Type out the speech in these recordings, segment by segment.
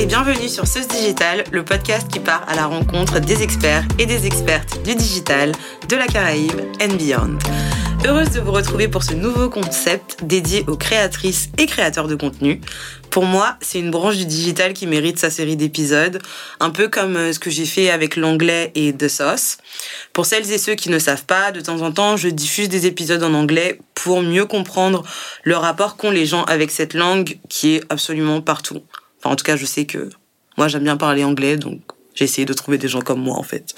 et bienvenue sur Sauce Digital, le podcast qui part à la rencontre des experts et des expertes du digital, de la Caraïbe and beyond. Heureuse de vous retrouver pour ce nouveau concept dédié aux créatrices et créateurs de contenu. Pour moi, c'est une branche du digital qui mérite sa série d'épisodes, un peu comme euh, ce que j'ai fait avec l'anglais et The Sauce. Pour celles et ceux qui ne savent pas, de temps en temps, je diffuse des épisodes en anglais pour mieux comprendre le rapport qu'ont les gens avec cette langue qui est absolument partout. Enfin, en tout cas, je sais que moi, j'aime bien parler anglais, donc j'ai essayé de trouver des gens comme moi, en fait.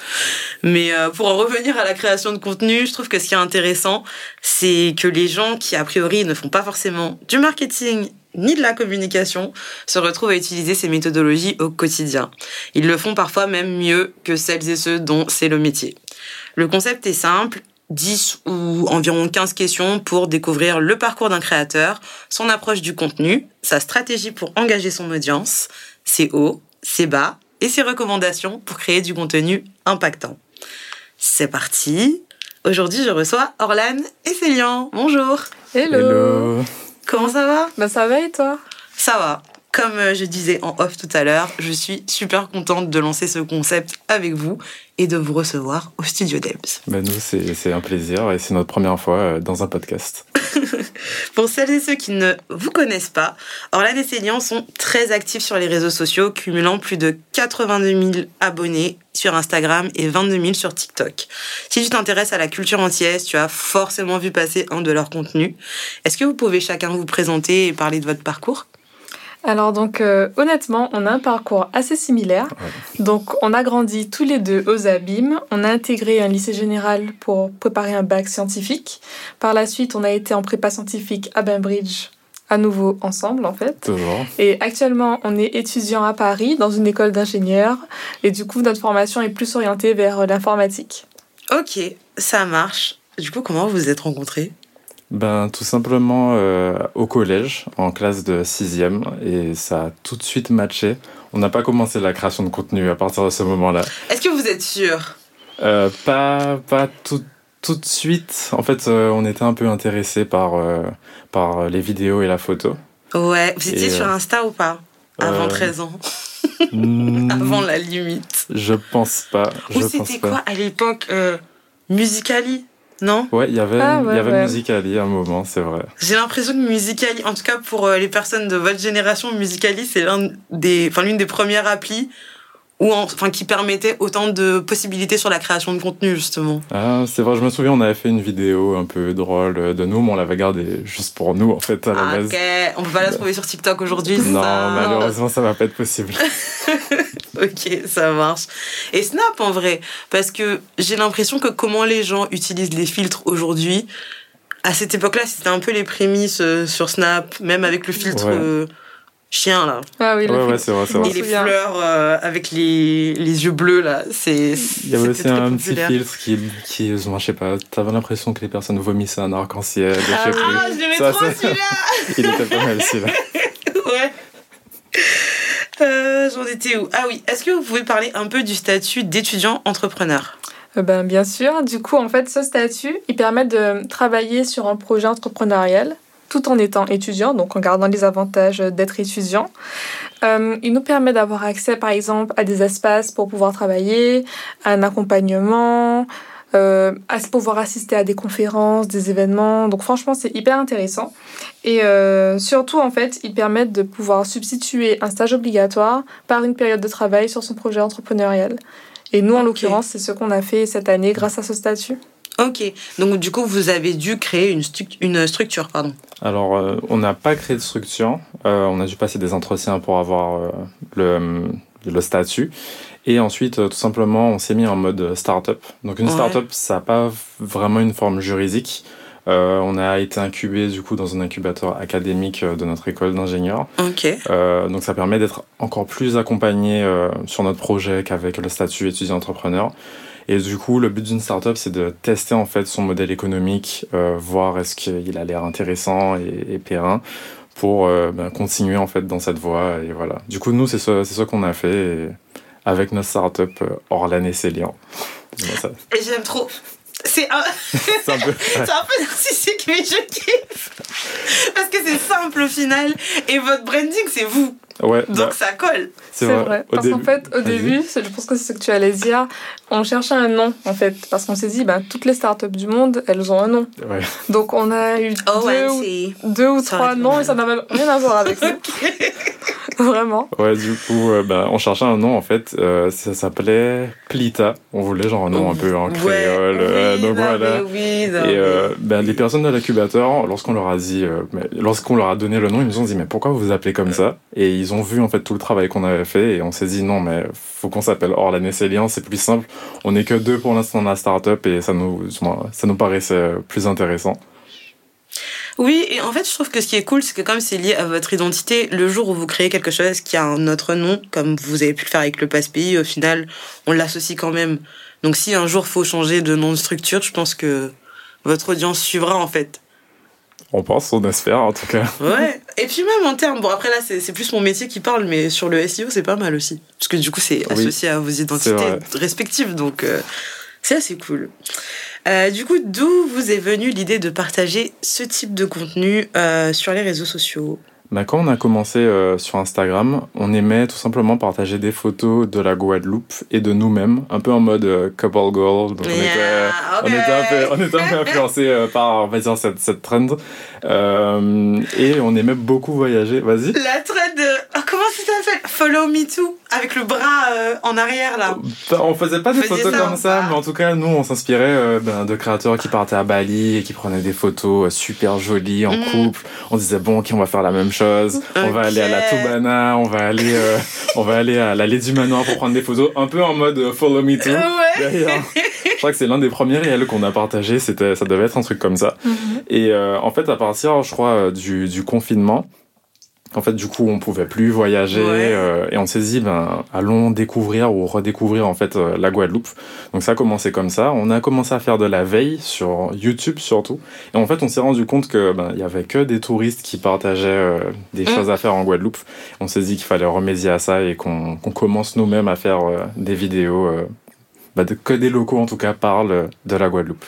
Mais euh, pour en revenir à la création de contenu, je trouve que ce qui est intéressant, c'est que les gens qui, a priori, ne font pas forcément du marketing ni de la communication se retrouvent à utiliser ces méthodologies au quotidien. Ils le font parfois même mieux que celles et ceux dont c'est le métier. Le concept est simple, 10 ou environ 15 questions pour découvrir le parcours d'un créateur, son approche du contenu, sa stratégie pour engager son audience, ses hauts, ses bas et ses recommandations pour créer du contenu impactant. C'est parti Aujourd'hui, je reçois Orlane et Célian. Bonjour Hello. Comment ça va? Bah ça va et toi? Ça va. Comme euh, je disais en off tout à l'heure, je suis super contente de lancer ce concept avec vous et de vous recevoir au studio Debs. Bah nous, c'est un plaisir et c'est notre première fois euh, dans un podcast. Pour celles et ceux qui ne vous connaissent pas, Orlane et Célian sont très actifs sur les réseaux sociaux, cumulant plus de 82 000 abonnés sur Instagram et 22 000 sur TikTok. Si tu t'intéresses à la culture entière, tu as forcément vu passer un de leurs contenus. Est-ce que vous pouvez chacun vous présenter et parler de votre parcours? Alors donc euh, honnêtement, on a un parcours assez similaire. Donc on a grandi tous les deux aux Abîmes. On a intégré un lycée général pour préparer un bac scientifique. Par la suite, on a été en prépa scientifique à Bainbridge à nouveau ensemble en fait. Toujours. Et actuellement, on est étudiant à Paris dans une école d'ingénieurs et du coup, notre formation est plus orientée vers l'informatique. Ok, ça marche. Du coup, comment vous vous êtes rencontrés? Ben, tout simplement euh, au collège, en classe de 6e, et ça a tout de suite matché. On n'a pas commencé la création de contenu à partir de ce moment-là. Est-ce que vous êtes sûr? Euh, Pas, pas tout, tout de suite. En fait, euh, on était un peu intéressés par, par les vidéos et la photo. Ouais, vous étiez Et, sur Insta ou pas? Avant euh, 13 ans Avant la limite Je pense pas. Ou c'était quoi à l'époque Musicali Non Ouais, il y avait, Ah, ouais, y avait ouais. Musicali à un moment, c'est vrai. J'ai l'impression que Musicali, en tout cas pour euh, les personnes de votre génération, Musicali, c'est l'un des, enfin l'une des premières applis où, en- enfin, qui permettait autant de possibilités sur la création de contenu justement. Ah, c'est vrai, je me souviens, on avait fait une vidéo un peu drôle de nous, mais on l'avait gardée juste pour nous, en fait, à la Ah, base. ok, on peut pas la trouver sur TikTok aujourd'hui. Non, ça malheureusement, ça va pas être possible. Ok, ça marche. Et Snap en vrai, parce que j'ai l'impression que comment les gens utilisent les filtres aujourd'hui, à cette époque-là, c'était un peu les prémices euh, sur Snap, même avec le filtre Ouais. euh, chien là. Ah oui, le Ouais, ouais, c'est vrai, c'est Je m'en vrai. Et les souviens. fleurs euh, avec les, les yeux bleus là, c'est. Il y avait aussi un petit filtre qui, qui je sais pas, t'avais l'impression que les personnes vomissaient un arc-en-ciel, Ah, je l'aimais trop celui-là Il était pas mal, celui-là. Ouais. Euh, J'en étais où? Ah oui, est-ce que vous pouvez parler un peu du statut d'étudiant entrepreneur? Euh, Ben, bien sûr. Du coup, en fait, ce statut, il permet de travailler sur un projet entrepreneurial tout en étant étudiant, donc en gardant les avantages d'être étudiant. Euh, il nous permet d'avoir accès, par exemple, à des espaces pour pouvoir travailler, à un accompagnement, euh, à se pouvoir assister à des conférences, des événements. Donc franchement, c'est hyper intéressant. Et euh, surtout, en fait, il permet de pouvoir substituer un stage obligatoire par une période de travail sur son projet entrepreneurial. Et nous, en l'occurrence, c'est ce qu'on a fait cette année grâce à ce statut. Ok, donc du coup, vous avez dû créer une, une structure, pardon. Alors, euh, on n'a pas créé de structure. Euh, on a dû passer des entretiens pour avoir euh, le, le statut. Et ensuite, euh, tout simplement, on s'est mis en mode start-up. Donc, une Ouais. start-up, ça n'a pas vraiment une forme juridique. Euh, on a été incubé du coup dans un incubateur académique euh, de notre école d'ingénieurs. Ok. Euh, donc ça permet d'être encore plus accompagné euh, sur notre projet qu'avec le statut étudiant entrepreneur. Et du coup, le but d'une startup, c'est de tester en fait son modèle économique, euh, voir est-ce qu'il a l'air intéressant et, et périn pour ben, continuer en fait dans cette voie. Et voilà. Du coup, nous, c'est ce, c'est ce qu'on a fait et avec notre startup euh, Orlan et Célian. J'aime trop. C'est un, un peu. un peu narcissique, mais je kiffe. Parce que c'est simple. au final. Et votre branding, c'est vous. Ouais, Donc bah, ça colle. C'est vrai. Parce qu'en fait, au début, je pense que c'est ce que tu allais dire, on cherchait un nom, en fait. Parce qu'on s'est dit, ben, toutes les startups du monde, elles ont un nom. Ouais. Donc on a eu Oh, deux, ou, deux ou Ça trois noms et ça n'avait rien à voir avec ça. Vraiment. Ouais, du coup, euh, bah, on cherchait un nom en fait. euh, ça s'appelait Plita. On voulait genre un nom un peu en créole. euh, oui, donc non, voilà. mais oui, non, Et euh, ben, les personnes de l'incubateur, lorsqu'on leur a dit, euh, mais- lorsqu'on leur a donné le nom, ils nous ont dit mais pourquoi vous vous appelez comme ça? Et ils ont vu en fait tout le travail qu'on avait fait et on s'est dit non mais faut qu'on s'appelle Orlan Célian, c'est plus simple. On n'est que deux pour l'instant dans la startup et ça nous ça nous paraissait euh, plus intéressant. Oui, et en fait, je trouve que ce qui est cool, c'est que comme c'est lié à votre identité, le jour où vous créez quelque chose qui a un autre nom, comme vous avez pu le faire avec le passe-pays, au final, on l'associe quand même. Donc si un jour faut changer de nom de structure, je pense que votre audience suivra en fait. On pense, on espère en tout cas. Ouais. Et puis même en termes, bon après là c'est plus mon métier qui parle, mais sur le SEO c'est pas mal aussi. Parce que du coup c'est Oui, associé à vos identités respectives, donc euh, c'est assez cool. Euh, du coup, d'où vous est venue l'idée de partager ce type de contenu euh, sur les réseaux sociaux? Bah, quand on a commencé euh, sur Instagram, on aimait tout simplement partager des photos de la Guadeloupe et de nous-mêmes, un peu en mode couple goal. Donc on était, Yeah, on ok. était un peu, on était un peu influencé par, on va dire, cette, cette trend. Et on aimait beaucoup voyager. Vas-y. La de... oh, comment ça s'appelle? Follow Me Too Avec le bras euh, en arrière là. On faisait pas des photos ça comme ça, pas mais en tout cas, nous, on s'inspirait euh, ben, de créateurs qui partaient à Bali et qui prenaient des photos euh, super jolies en Mhm. couple. On disait bon, ok, on va faire la même chose. On va aller à la Toubana, on va aller, euh, on va aller à l'allée du manoir pour prendre des photos, un peu en mode follow me too. Ouais. Je crois que c'est l'un des premiers réels qu'on a partagé. C'était, ça devait être un truc comme ça. Et euh, en fait, à partir, je crois, du, du confinement, en fait, du coup, on pouvait plus voyager Ouais. euh, et on s'est dit, ben, allons découvrir ou redécouvrir en fait euh, la Guadeloupe. Donc ça a commencé comme ça. On a commencé à faire de la veille sur YouTube surtout. Et en fait, on s'est rendu compte que ben, il y avait que des touristes qui partageaient euh, des Mm. choses à faire en Guadeloupe. On s'est dit qu'il fallait remédier à ça et qu'on commence nous-mêmes à faire euh, des vidéos. de- que des locaux en tout cas parlent de la Guadeloupe.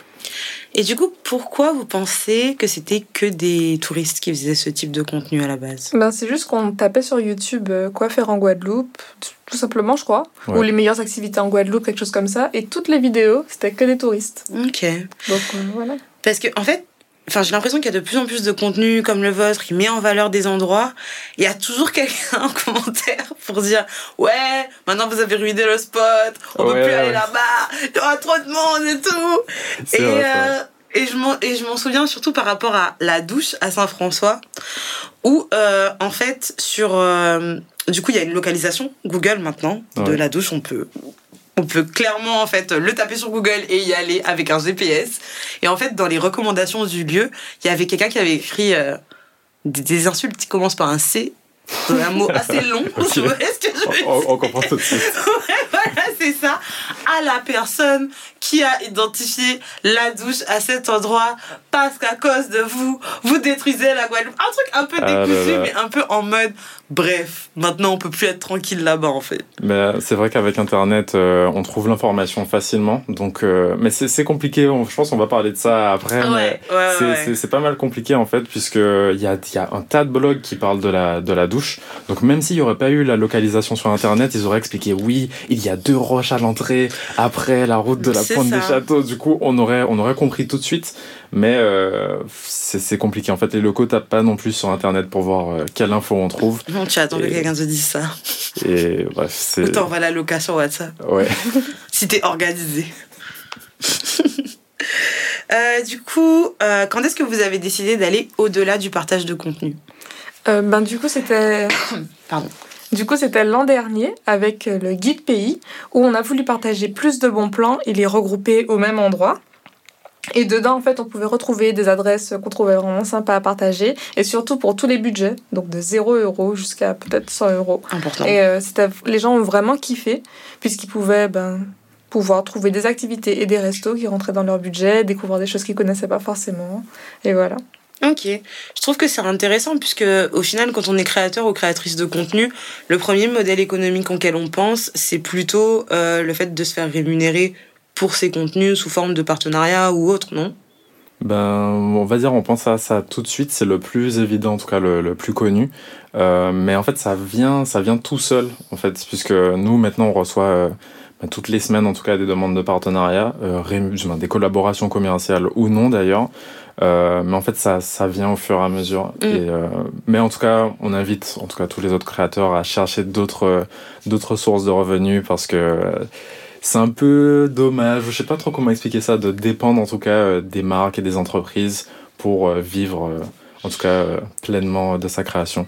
Et du coup, pourquoi vous pensez que c'était que des touristes qui faisaient ce type de contenu à la base? Ben, c'est juste qu'on tapait sur YouTube euh, quoi faire en Guadeloupe, tout simplement, je crois. Ouais. Ou les meilleures activités en Guadeloupe, quelque chose comme ça. Et toutes les vidéos, c'était que des touristes. Ok. Donc euh, voilà. Parce que, en fait, enfin, j'ai l'impression qu'il y a de plus en plus de contenu comme le vôtre qui met en valeur des endroits. Il y a toujours quelqu'un en commentaire pour dire Ouais, maintenant vous avez ruiné le spot, on peut Ouais, plus ouais. aller là-bas, il y aura trop de monde et tout. Et, vrai, euh, et je m'en et je m'en souviens surtout par rapport à la douche à Saint-François, où euh, en fait sur euh, du coup il y a une localisation Google maintenant de la douche, on peut on peut clairement en fait le taper sur Google et y aller avec un GPS. Et en fait dans les recommandations du lieu, il y avait quelqu'un qui avait écrit euh, des, des insultes qui commencent par un C, un mot assez long. Ok. Vous voyez ce que je veux dire On, on comprend tout de suite. Ouais, voilà, ça. À la personne qui a identifié la douche à cet endroit parce qu'à cause de vous, vous détruisez la Guadeloupe. Un truc un peu Ah décousu, mais un peu en mode bref, maintenant on peut plus être tranquille là-bas en fait. Mais c'est vrai qu'avec Internet, euh, on trouve l'information facilement. Donc, euh, mais c'est compliqué. On- je pense qu'on va parler de ça après. mais ouais, ouais, c'est- ouais. c'est- C'est pas mal compliqué en fait, puisque il y a, y a un tas de blogs qui parlent de la, de la douche. Donc même s'il y aurait pas eu la localisation sur Internet, ils auraient expliqué oui, il y a deux à l'entrée, après la route de la pointe des châteaux. Du coup, on aurait, on aurait compris tout de suite. Mais euh, c'est compliqué en fait. Les locaux tapent pas non plus sur Internet pour voir euh, quelle info on trouve. Non, tu attends que Et- quelqu'un te dise ça. Et bref, c'est Ou t'envoies la location WhatsApp. ouais. Si t'es organisé. Euh, du coup, euh, quand est-ce que vous avez décidé d'aller au-delà du partage de contenu? Euh, ben, du coup, c'était. Pardon. Du coup, c'était l'an dernier avec euh, le guide pays où on a voulu partager plus de bons plans et les regrouper au même endroit. Et dedans, en fait, on pouvait retrouver des adresses qu'on trouvait vraiment sympas à partager et surtout pour tous les budgets, donc de 0 euros jusqu'à peut-être 100 euros. Important. Et euh, les gens ont vraiment kiffé puisqu'ils pouvaient ben, pouvoir trouver des activités et des restos qui rentraient dans leur budget, découvrir des choses qu'ils connaissaient pas forcément. Et voilà. Ok, je trouve que c'est intéressant puisque au final, quand on est créateur ou créatrice de contenu, le premier modèle économique auquel on pense, c'est plutôt euh, le fait de se faire rémunérer pour ses contenus sous forme de partenariat ou autre, non? Ben, on va dire, on pense à ça tout de suite, c'est le plus évident, en tout cas le, plus connu. Euh, mais en fait, ça vient, ça vient tout seul, en fait, puisque nous, maintenant, on reçoit euh, ben, toutes les semaines, en tout cas, des demandes de partenariat, des collaborations commerciales ou non d'ailleurs. Euh, mais en fait, ça, ça vient au fur et à mesure. Mm. Et, euh, mais en tout cas, on invite, en tout cas, tous les autres créateurs à chercher d'autres, d'autres sources de revenus parce que c'est un peu dommage, je sais pas trop comment expliquer ça, de dépendre en tout cas euh, des marques et des entreprises pour euh, vivre, euh, en tout cas, pleinement de sa création.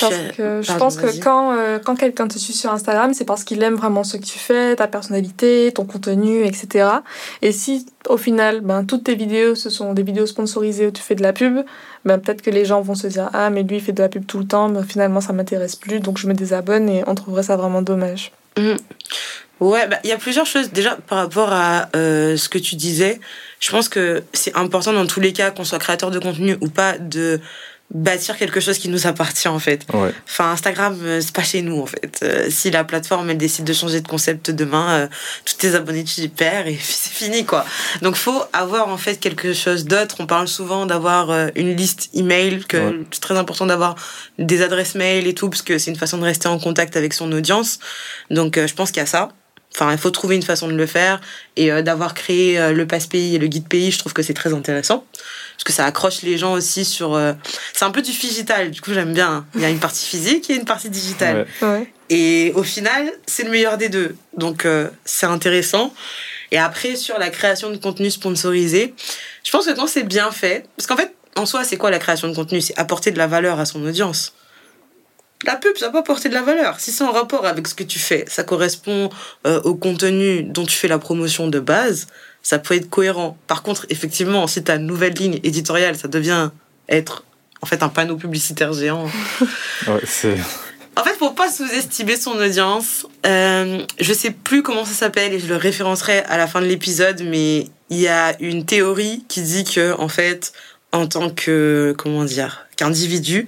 Parce que je pense que quand, quand quelqu'un te suit sur Instagram, c'est parce qu'il aime vraiment ce que tu fais, ta personnalité, ton contenu, etc. Et si au final, ben, toutes tes vidéos, ce sont des vidéos sponsorisées où tu fais de la pub, ben, peut-être que les gens vont se dire Ah, mais lui, il fait de la pub tout le temps, mais finalement, ça m'intéresse plus, donc je me désabonne et on trouverait ça vraiment dommage. Mmh. Ouais, bah, il y a plusieurs choses. Déjà, par rapport à euh, ce que tu disais, je pense que c'est important dans tous les cas, qu'on soit créateur de contenu ou pas, de bâtir quelque chose qui nous appartient en fait. Ouais. Enfin, Instagram, euh, c'est pas chez nous en fait. Euh, si la plateforme elle décide de changer de concept demain, euh, tous tes abonnés tu y perds et c'est fini quoi. Donc faut avoir en fait quelque chose d'autre. On parle souvent d'avoir euh, une liste email, que Ouais. c'est très important d'avoir des adresses mail et tout parce que c'est une façon de rester en contact avec son audience. Donc euh, je pense qu'il y a ça. Enfin, il faut trouver une façon de le faire et euh, d'avoir créé le passe pays et le guide pays, je trouve que c'est très intéressant parce que ça accroche les gens aussi sur. euh, C'est un peu du digital, du coup j'aime bien. hein. Il y a une partie physique et une partie digitale. Ouais. Ouais. Et au final, c'est le meilleur des deux. Donc, euh, c'est intéressant. Et après, sur la création de contenu sponsorisé, je pense que quand c'est bien fait, parce qu'en fait, en soi, c'est quoi la création de contenu? C'est apporter de la valeur à son audience. La pub, ça peut apporter de la valeur. Si c'est en rapport avec ce que tu fais, ça correspond euh, au contenu dont tu fais la promotion de base, ça peut être cohérent. Par contre, effectivement, si ta nouvelle ligne éditoriale, ça devient être en fait un panneau publicitaire géant, Ouais, c'est. en fait, faut pas sous-estimer son audience. Euh, je sais plus comment ça s'appelle et je le référencerai à la fin de l'épisode, mais il y a une théorie qui dit que, en fait, en tant que, comment dire, qu'individu,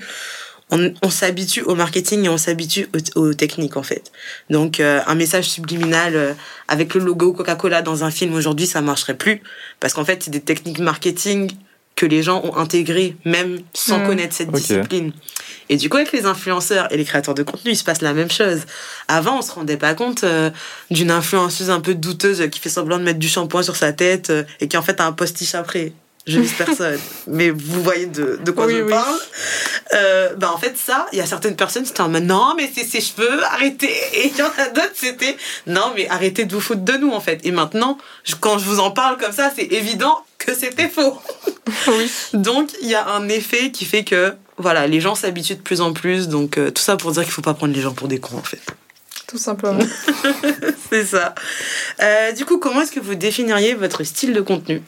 on, on s'habitue au marketing et on s'habitue aux, aux techniques, en fait. Donc, euh, un message subliminal euh, avec le logo Coca-Cola dans un film aujourd'hui, ça marcherait plus. Parce qu'en fait, c'est des techniques marketing que les gens ont intégrées, même sans Mm. connaître cette discipline. Et du coup, avec les influenceurs et les créateurs de contenu, il se passe la même chose. Avant, on se rendait pas compte euh, d'une influenceuse un peu douteuse qui fait semblant de mettre du shampoing sur sa tête euh, et qui en fait a un postiche après. Je vise personne. Mais vous voyez de, de quoi Oui, je oui. parle. Euh, bah en fait, ça, il y a certaines personnes, c'était en mode non, mais c'est ses cheveux, arrêtez. Et il y en a d'autres, c'était non, mais arrêtez de vous foutre de nous, en fait. Et maintenant, je- quand je vous en parle comme ça, c'est évident que c'était faux. Oui. Donc, il y a un effet qui fait que, voilà, les gens s'habituent de plus en plus. Donc, euh, tout ça pour dire qu'il faut pas prendre les gens pour des cons, en fait. Tout simplement. C'est ça. Euh, du coup, comment est-ce que vous définiriez votre style de contenu?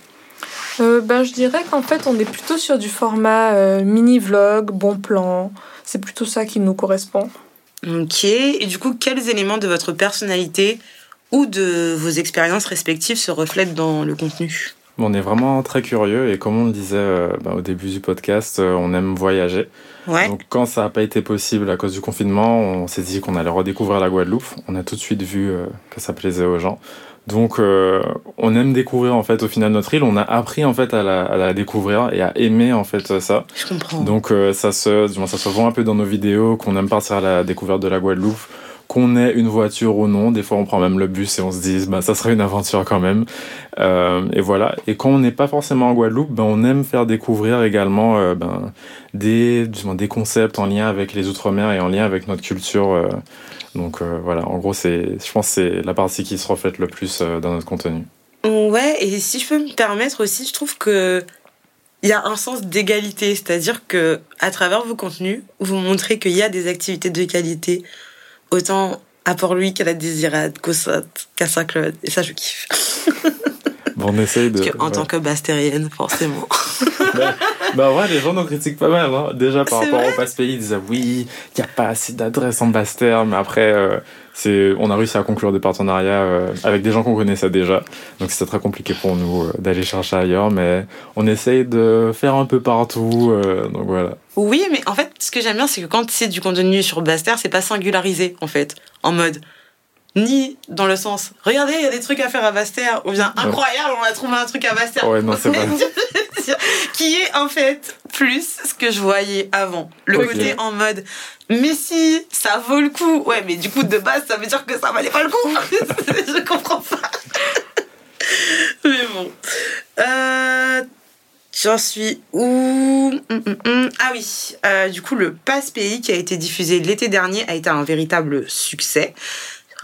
Euh, ben, je dirais qu'en fait, on est plutôt sur du format euh, mini-vlog, bon plan. C'est plutôt ça qui nous correspond. Ok. Et du coup, quels éléments de votre personnalité ou de vos expériences respectives se reflètent dans le contenu? On est vraiment très curieux et comme on le disait euh, bah, au début du podcast, euh, on aime voyager. Ouais. Donc quand ça n'a pas été possible à cause du confinement, on s'est dit qu'on allait redécouvrir la Guadeloupe. On a tout de suite vu euh, que ça plaisait aux gens. Donc euh, on aime découvrir en fait au final notre île. On a appris en fait à la, à la découvrir et à aimer en fait ça. Je comprends. Donc euh, ça se du moins, ça se voit un peu dans nos vidéos qu'on aime partir à la découverte de la Guadeloupe. Qu'on ait une voiture ou non, des fois on prend même le bus et on se dit bah ça serait une aventure quand même. Euh, et voilà. Et quand on n'est pas forcément en Guadeloupe, ben on aime faire découvrir également euh, ben, des du moins, des concepts en lien avec les outre-mer et en lien avec notre culture. Donc euh, voilà, en gros c'est je pense que c'est la partie qui se reflète le plus euh, dans notre contenu. Ouais, et si je peux me permettre aussi, je trouve que il y a un sens d'égalité, c'est-à-dire que à travers vos contenus, vous montrez qu'il y a des activités de qualité, autant à Port-Louis qu'à la Désirade, qu'au qu'à Saint-Claude, et ça je kiffe. Bon, on essaye de. Parce que en ouais. tant que bastérienne, forcément. bah, bah ouais, les gens nous critiquent pas mal. Hein. Déjà par rapport vrai au passe-pays, ils disaient oui, il n'y a pas assez d'adresses en Basse-Terre. Mais après, euh, on a réussi à conclure des partenariats euh, avec des gens qu'on connaissait déjà. Donc c'était très compliqué pour nous euh, d'aller chercher ailleurs. Mais on essaye de faire un peu partout. euh, donc voilà. Oui, mais en fait, ce que j'aime bien, c'est que quand c'est du contenu sur Baster, c'est pas singularisé, en fait. En mode, ni dans le sens regardez il y a des trucs à faire à Bastère ou bien incroyable on a trouvé un truc à Bastère ouais non pas qui est en fait plus ce que je voyais avant. Le côté en mode mais si ça vaut le coup. Ouais mais du coup de base ça veut dire que ça valait pas le coup. Je comprends pas. Mais bon. Euh, J'en suis où? Hum, hum, hum. Ah oui, euh, du coup, le Pass Pays qui a été diffusé l'été dernier a été un véritable succès.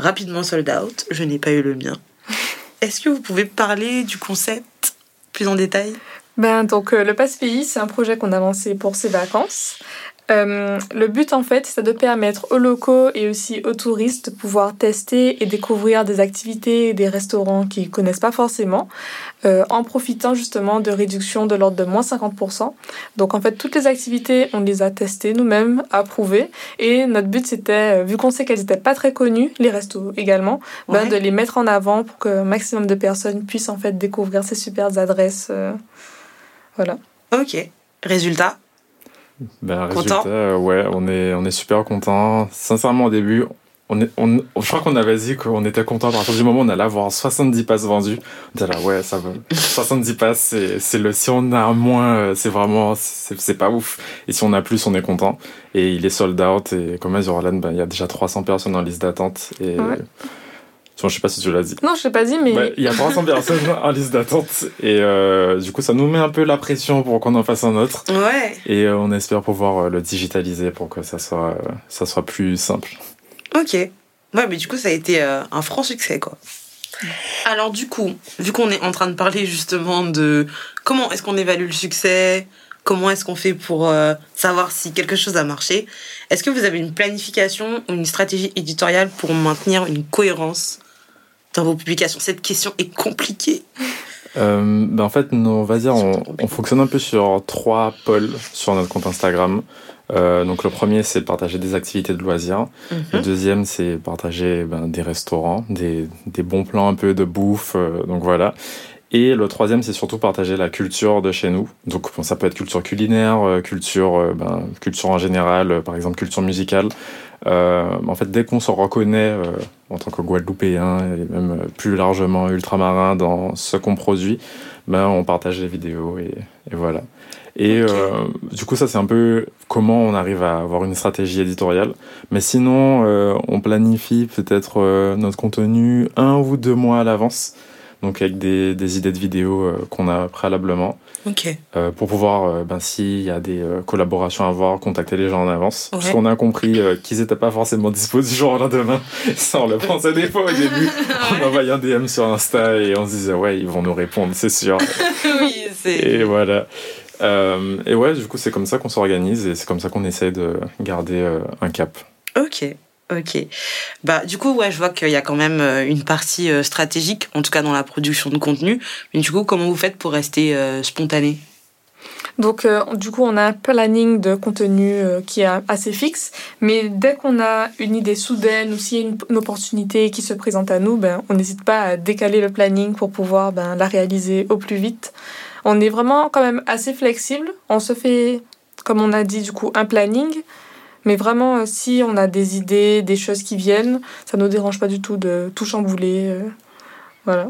Rapidement sold out, je n'ai pas eu le mien. Est-ce que vous pouvez parler du concept plus en détail? Ben, donc, euh, le Pass Pays, c'est un projet qu'on a lancé pour ses vacances. Euh, le but en fait, c'est de permettre aux locaux et aussi aux touristes de pouvoir tester et découvrir des activités et des restaurants qu'ils connaissent pas forcément, euh, en profitant justement de réductions de l'ordre de moins 50%. Donc en fait, toutes les activités, on les a testées nous-mêmes, approuvées, et notre but c'était, euh, vu qu'on sait qu'elles n'étaient pas très connues, les restos également, ben, de les mettre en avant pour que maximum de personnes puissent en fait découvrir ces super adresses. voilà. Ok. Résultat ben, résultat, euh, ouais, on est, on est super content. Sincèrement, au début, on est, on, je crois qu'on avait dit qu'on était content à partir du moment où on allait avoir 70 passes vendues. On était là, ouais, ça va. 70 passes, c'est le, si on a moins, euh, c'est vraiment, c'est pas ouf. Et si on a plus, on est content. Et il est sold out. Et comme à Orlan, ben, il y a déjà 300 personnes en liste d'attente. Et, je sais pas si tu l'as dit. Non, je l'ai pas dit, mais. Il y a 300 personnes en liste d'attente. Et euh, du coup, ça nous met un peu la pression pour qu'on en fasse un autre. Ouais. Et euh, on espère pouvoir euh, le digitaliser pour que ça soit, ça soit plus simple. Ok. Ouais, mais du coup, ça a été un franc succès, quoi. Alors, du coup, vu qu'on est en train de parler justement de comment est-ce qu'on évalue le succès, comment est-ce qu'on fait pour savoir si quelque chose a marché, est-ce que vous avez une planification ou une stratégie éditoriale pour maintenir une cohérence dans vos publications Cette question est compliquée. Euh, ben en fait, on va dire, on, on, fonctionne un peu sur trois pôles sur notre compte Instagram. Euh, donc le premier, c'est partager des activités de loisirs. Mhm. Le deuxième, c'est partager ben, des restaurants, des, des, bons plans un peu de bouffe. Euh, donc voilà. Et le troisième, c'est surtout partager la culture de chez nous. Donc bon, ça peut être culture culinaire, culture, ben, culture en général, par exemple culture musicale. En fait, dès qu'on se reconnaît en tant que Guadeloupéen et même euh, plus largement ultramarin dans ce qu'on produit, ben, on partage les vidéos et, et voilà. Et euh, du coup, ça, c'est un peu comment on arrive à avoir une stratégie éditoriale. Mais sinon, euh, on planifie peut-être notre contenu un ou deux mois à l'avance donc avec des, des idées de vidéos euh, qu'on a préalablement. Ok. Euh, pour pouvoir, euh, ben, s'il y a des collaborations à avoir, contacter les gens en avance. Parce qu'on a compris qu'ils n'étaient pas forcément dispo du jour au lendemain. Ça, on le pensait des fois au début. On envoyait un DM sur Insta et on se disait, ouais, ils vont nous répondre, c'est sûr. oui, c'est. Et voilà. Euh, et ouais, du coup, c'est comme ça qu'on s'organise et c'est comme ça qu'on essaie de garder un cap. Ok. Ok. Bah, du coup, ouais, je vois qu'il y a quand même euh, une partie euh, stratégique, en tout cas dans la production de contenu. Mais du coup, comment vous faites pour rester euh, spontané? Donc, du coup, on a un planning de contenu qui est assez fixe, mais dès qu'on a une idée soudaine ou s'il y a une, opportunité qui se présente à nous, ben, on n'hésite pas à décaler le planning pour pouvoir ben, la réaliser au plus vite. On est vraiment quand même assez flexible. On se fait, comme on a dit, du coup, un planning, mais vraiment, euh, si on a des idées, des choses qui viennent, ça ne nous dérange pas du tout de tout chambouler. Euh, voilà.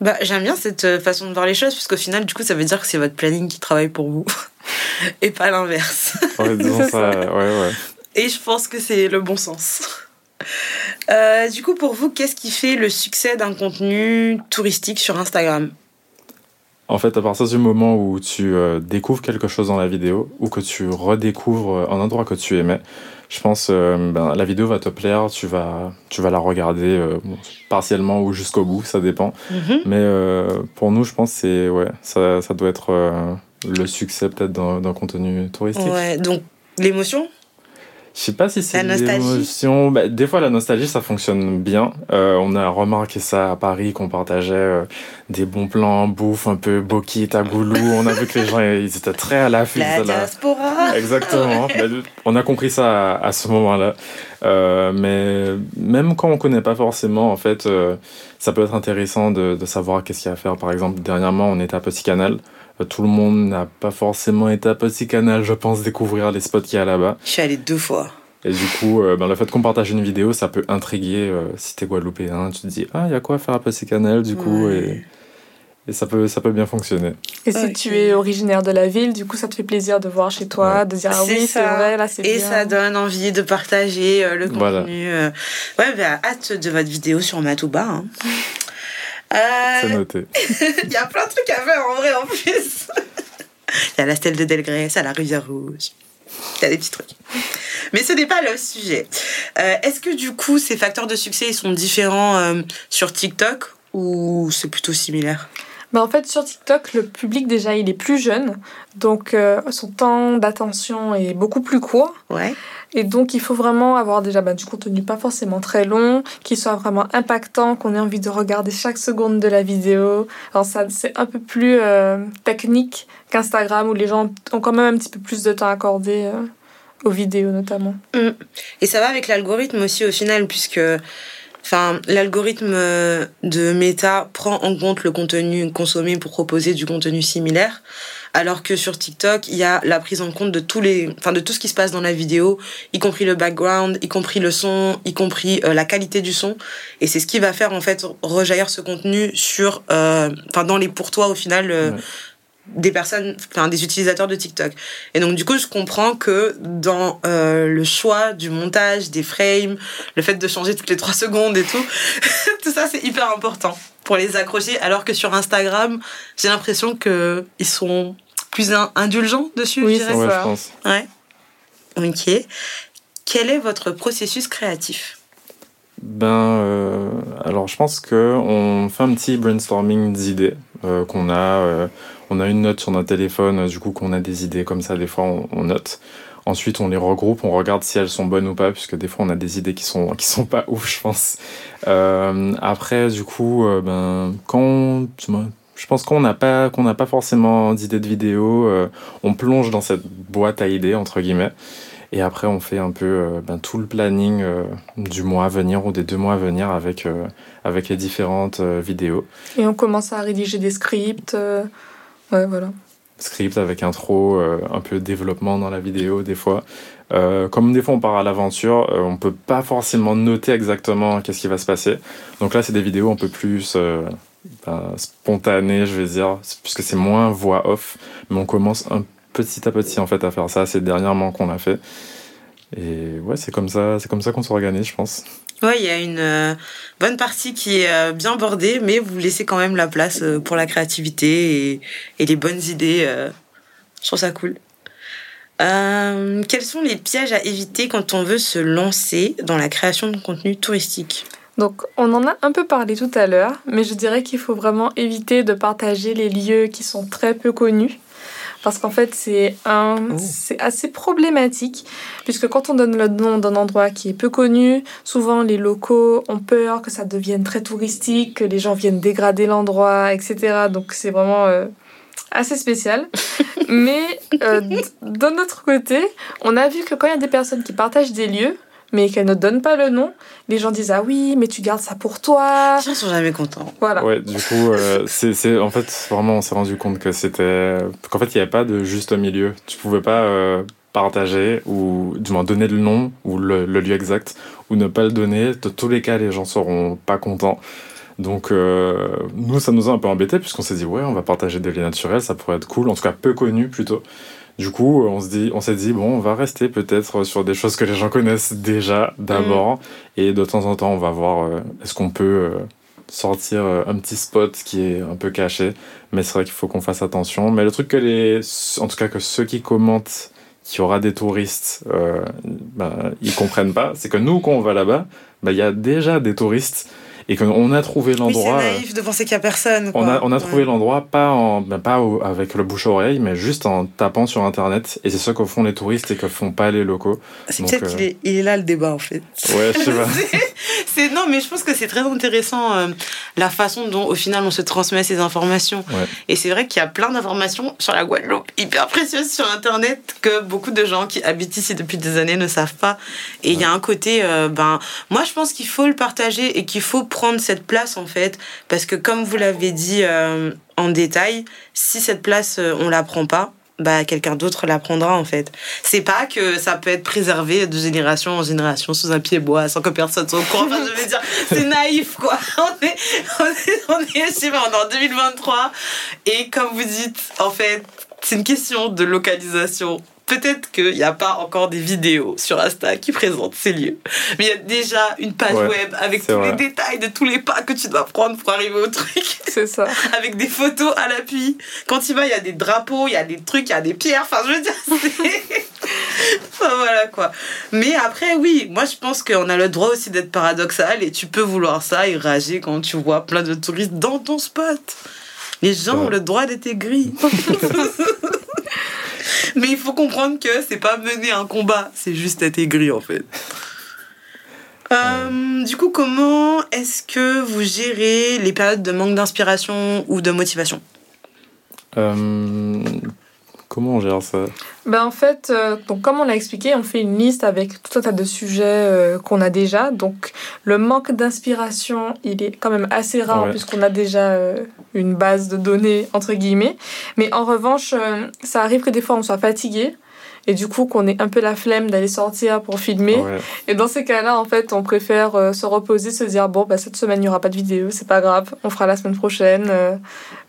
Bah, j'aime bien cette euh, façon de voir les choses, puisqu'au final, du coup, ça veut dire que c'est votre planning qui travaille pour vous, et pas l'inverse. Ouais, ça, ouais, ouais. Et je pense que c'est le bon sens. du coup, pour vous, qu'est-ce qui fait le succès d'un contenu touristique sur Instagram? En fait, à partir du moment où tu euh, découvres quelque chose dans la vidéo ou que tu redécouvres euh, un endroit que tu aimais, je pense euh, ben, la vidéo va te plaire, tu vas, tu vas la regarder partiellement ou jusqu'au bout, ça dépend. Mhm. Mais pour nous, je pense que ouais, ça, ça doit être le succès peut-être d'un contenu touristique. Ouais, donc l'émotion? Je sais pas si c'est l'émotion. Bah, des fois, la nostalgie, ça fonctionne bien. Euh, on a remarqué ça à Paris, qu'on partageait euh, des bons plans, bouffe, un peu boki, tagoulou. on a vu que les gens, ils étaient très à l'affût. La diaspora Exactement. Bah, on a compris ça à, ce moment-là. Euh, mais même quand on connaît pas forcément, en fait, euh, ça peut être intéressant de, de savoir qu'est-ce qu'il y a à faire. Par exemple, dernièrement, on était à Petit Canal. Euh, tout le monde n'a pas forcément été à Petit Canal, je pense, découvrir les spots qu'il y a là-bas. Je suis allée deux fois. Et du coup, ben, le fait qu'on partage une vidéo, ça peut intriguer si t'es Guadeloupéen. Tu te dis, ah, il y a quoi à faire à Petit Canal, du coup. Et, et, ça, peut, ça peut bien fonctionner. Et si tu es originaire de la ville, du coup, ça te fait plaisir de voir chez toi, de dire, ah oui, c'est vrai, là, c'est Et ça donne envie de partager le contenu. Ouais, bah, hâte de votre vidéo sur Matouba. Hein. C'est noté. Il y a plein de trucs à faire en vrai, en plus. Il y a la stèle de Delgrès, à la rivière rouge. Il y a des petits trucs. Mais ce n'est pas le sujet. Euh, est-ce que du coup, ces facteurs de succès ils sont différents euh, sur TikTok ou c'est plutôt similaire? Bah en fait, sur TikTok, le public déjà, il est plus jeune, donc euh, son temps d'attention est beaucoup plus court. Ouais. Et donc, il faut vraiment avoir déjà bah, du contenu pas forcément très long, qui soit vraiment impactant, qu'on ait envie de regarder chaque seconde de la vidéo. Alors, ça, c'est un peu plus euh, technique qu'Instagram, où les gens ont quand même un petit peu plus de temps accordé euh, aux vidéos, notamment. Mm. Et ça va avec l'algorithme aussi, au final, puisque enfin, l'algorithme de Meta prend en compte le contenu consommé pour proposer du contenu similaire alors que sur TikTok, il y a la prise en compte de tous les, enfin de tout ce qui se passe dans la vidéo, y compris le background, y compris le son, y compris euh, la qualité du son, et c'est ce qui va faire en fait rejaillir ce contenu sur, euh, enfin dans les pour toi au final. Euh, des personnes, enfin des utilisateurs de TikTok. Et donc du coup, je comprends que dans le choix du montage, des frames, le fait de changer toutes les trois secondes et tout, tout ça c'est hyper important pour les accrocher. Alors que sur Instagram, j'ai l'impression que ils sont plus indulgent dessus, oui, je dirais. Ouais, je pense. Ouais. Ok. Quel est votre processus créatif? Ben, euh, alors je pense que on fait un petit brainstorming d'idées euh, qu'on a. Euh, on a une note sur notre téléphone, du coup qu'on a des idées comme ça. Des fois, on, note. Ensuite, on les regroupe, on regarde si elles sont bonnes ou pas, puisque des fois, on a des idées qui sont qui sont pas ouf, je pense. après, du coup, ben quand je pense qu'on n'a pas qu'on n'a pas forcément d'idées de vidéo. Euh, on plonge dans cette boîte à idées entre guillemets. Et après, on fait un peu euh, ben, tout le planning euh, du mois à venir ou des deux mois à venir avec, avec les différentes vidéos. Et on commence à rédiger des scripts. ouais, voilà. Script avec intro, un peu développement dans la vidéo des fois. comme des fois on part à l'aventure, on peut pas forcément noter exactement qu'est-ce qui va se passer. Donc là, c'est des vidéos un peu plus spontané, je vais dire, puisque c'est moins voix off, mais on commence un petit à petit en fait à faire ça. C'est dernièrement qu'on l'a fait. Et ouais, c'est comme ça, c'est comme ça qu'on s'organise, je pense. Ouais, il y a une euh, bonne partie qui est euh, bien bordée, mais vous laissez quand même la place euh, pour la créativité et, et les bonnes idées. je trouve ça cool. quels sont les pièges à éviter quand on veut se lancer dans la création de contenu touristique? Donc, on en a un peu parlé tout à l'heure, mais je dirais qu'il faut vraiment éviter de partager les lieux qui sont très peu connus. Parce qu'en fait, c'est un, oh. c'est assez problématique, puisque quand on donne le nom d'un endroit qui est peu connu, souvent les locaux ont peur que ça devienne très touristique, que les gens viennent dégrader l'endroit, etc. Donc c'est vraiment euh, assez spécial. Mais euh, d'un autre côté, on a vu que quand il y a des personnes qui partagent des lieux, mais qu'elle ne donne pas le nom, les gens disent ah oui, mais tu gardes ça pour toi. Les gens sont jamais contents. Voilà. Ouais, du coup, euh, c'est en fait vraiment on s'est rendu compte que c'était qu'en fait il n'y avait pas de juste milieu. Tu pouvais pas euh, partager ou du moins donner le nom ou le, lieu exact ou ne pas le donner. De tous les cas, les gens seront pas contents. Donc euh, nous, ça nous a un peu embêté puisqu'on s'est dit ouais, on va partager des lieux naturels, ça pourrait être cool, en tout cas peu connu plutôt. Du coup, on se dit, on s'est dit bon, on va rester peut-être sur des choses que les gens connaissent déjà d'abord, mm. et de temps en temps, on va voir euh, est-ce qu'on peut euh, sortir euh, un petit spot qui est un peu caché. Mais c'est vrai qu'il faut qu'on fasse attention. Mais le truc que les, en tout cas que ceux qui commentent qu'il y aura des touristes, ben, ils comprennent pas, c'est que nous, quand on va là-bas, ben, il y a déjà des touristes et qu'on a trouvé l'endroit. Oui, c'est naïf de penser qu'il y a personne. On a, on a trouvé l'endroit pas, en, ben pas avec le bouche-oreille, mais juste en tapant sur Internet. Et c'est ça que font les touristes et que font pas les locaux. C'est peut-être qu'il est, il est là le débat en fait. Ouais, je sais pas. c'est, non, mais je pense que c'est très intéressant euh, la façon dont au final on se transmet ces informations. Et c'est vrai qu'il y a plein d'informations sur la Guadeloupe hyper précieuses sur Internet que beaucoup de gens qui habitent ici depuis des années ne savent pas. Et il y a un côté, euh, ben, moi je pense qu'il faut le partager et qu'il faut prendre cette place en fait parce que comme vous l'avez dit euh, en détail si cette place euh, on la prend pas bah quelqu'un d'autre l'apprendra en fait. C'est pas que ça peut être préservé de génération en génération sous un pied bois sans que personne soit au courant. Enfin, je veux dire, c'est naïf quoi. On est, on est, on est, on est en 2023 et comme vous dites, en fait, c'est une question de localisation peut-être qu'il n'y a pas encore des vidéos sur Insta qui présentent ces lieux. Mais il y a déjà une page web avec tous les détails de tous les pas que tu dois prendre pour arriver au truc. C'est ça. avec des photos à l'appui. Quand tu vas, il y a des drapeaux, il y a des trucs, il y a des pierres. Enfin, je veux dire, c'est. enfin, voilà quoi. Mais après, oui, moi je pense qu'on a le droit aussi d'être paradoxal et tu peux vouloir ça et rager quand tu vois plein de touristes dans ton spot. Les gens ont le droit d'être aigris. Mais il faut comprendre que c'est pas mener un combat, c'est juste être aigri en fait. Euh, du coup, comment est-ce que vous gérez les périodes de manque d'inspiration ou de motivation? Euh, Comment on gère ça? Ben En fait, euh, donc comme on l'a expliqué, on fait une liste avec tout un tas de sujets qu'on a déjà. Donc le manque d'inspiration, il est quand même assez rare puisqu'on a déjà une base de données, entre guillemets. Mais en revanche, euh, ça arrive que des fois on soit fatigué et du coup qu'on ait un peu la flemme d'aller sortir pour filmer. Et dans ces cas-là, en fait, on préfère euh, se reposer, se dire bon, bah, cette semaine il n'y aura pas de vidéo, c'est pas grave, on fera la semaine prochaine. Euh.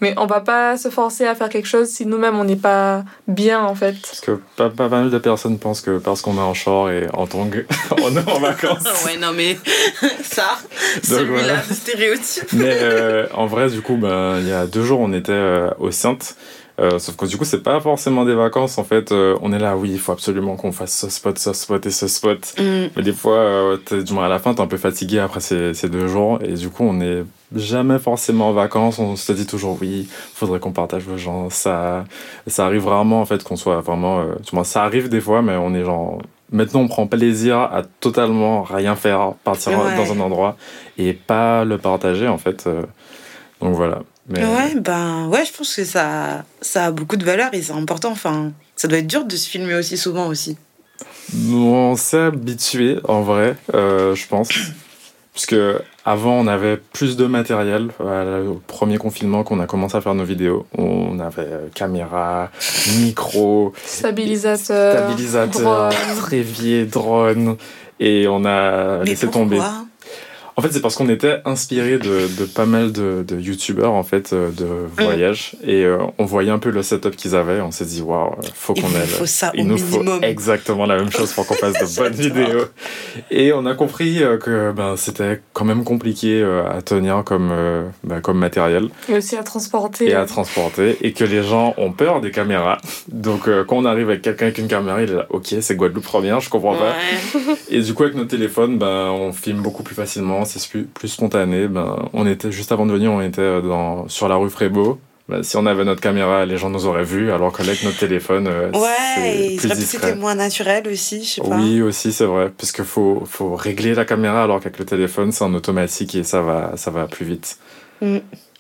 mais on va pas se forcer à faire quelque chose si nous-mêmes on n'est pas bien en fait. Parce que pas, pas, mal de personnes pensent que parce qu'on est en short et en tongue, on est en vacances. ouais, non mais ça, celui-là, stéréotype. mais euh, en vrai, du coup, ben, il y a deux jours, on était au Saintes. Euh, sauf que du coup, c'est pas forcément des vacances. En fait, euh, on est là, oui, il faut absolument qu'on fasse ce spot, ce spot et ce spot. Mm. Mais des fois, euh, du moins à la fin, t'es un peu fatigué après ces, ces, deux jours. Et du coup, on n'est jamais forcément en vacances. On se dit toujours, oui, faudrait qu'on partage aux gens. Ça, ça arrive rarement, en fait, qu'on soit vraiment. du moins, ça arrive des fois, mais on est genre. Maintenant, on prend plaisir à totalement rien faire, partir dans un endroit et pas le partager, en fait. donc voilà. Ouais, ben ouais, je pense que ça, ça a beaucoup de valeur et c'est important. Enfin, ça doit être dur de se filmer aussi souvent aussi. On s'est habitué en vrai, euh, je pense. Puisque avant, on avait plus de matériel. Au premier confinement, qu'on a commencé à faire nos vidéos, on avait euh, caméra, micro, stabilisateur, stabilisateur, trévier, drone, et on a laissé tomber. En fait, c'est parce qu'on était inspiré de, de, pas mal de, de youtubeurs en fait euh, de voyage et euh, on voyait un peu le setup qu'ils avaient. On s'est dit waouh, faut qu'on. Faut ça il nous faut exactement la même chose pour qu'on fasse de bonnes vidéos. Et on a compris euh, que ben c'était quand même compliqué à tenir comme ben, comme matériel. Et aussi à transporter. Et à transporter et que les gens ont peur des caméras. Donc quand on arrive avec quelqu'un avec une caméra, il est là, ok, c'est Guadeloupe première, je comprends pas. Et du coup avec nos téléphones, ben on filme beaucoup plus facilement c'est plus, spontané. Ben, on était, juste avant de venir, on était euh, dans, sur la rue Frébeau. Ben, si on avait notre caméra, les gens nous auraient vus, alors qu'avec notre téléphone, euh, ouais, c'est plus c'était moins naturel aussi, je sais pas. Oui, aussi, c'est vrai, parce qu'il faut, faut régler la caméra, alors qu'avec le téléphone, c'est en automatique et ça va, ça va plus vite. Mm.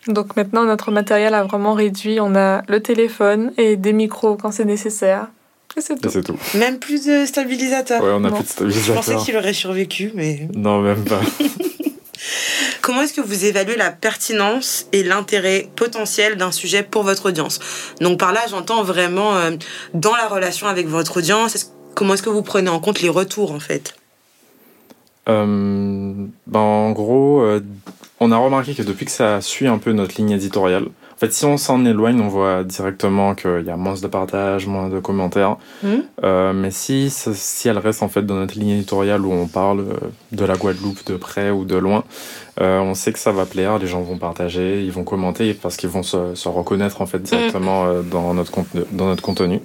Donc maintenant, notre matériel a vraiment réduit. On a le téléphone et des micros quand c'est nécessaire. Et c'est tout. Même plus de stabilisateur. Ouais, on a plus de stabilisateur. Je pensais qu'il aurait survécu, mais. Non, même pas. Comment est-ce que vous évaluez la pertinence et l'intérêt potentiel d'un sujet pour votre audience? Donc par là, j'entends vraiment euh, dans la relation avec votre audience, comment est-ce que vous prenez en compte les retours en fait? Euh, ben, En gros, euh, on a remarqué que depuis que ça suit un peu notre ligne éditoriale, fait, si on s'en éloigne, on voit directement qu'il y a moins de partages, moins de commentaires. Hmm. Euh, mais si, si elle reste en fait dans notre ligne éditoriale où on parle euh, de la Guadeloupe de près ou de loin, euh, on sait que ça va plaire, les gens vont partager, ils vont commenter parce qu'ils vont se, se, reconnaître en fait directement hmm. dans, notre contenu, dans notre contenu.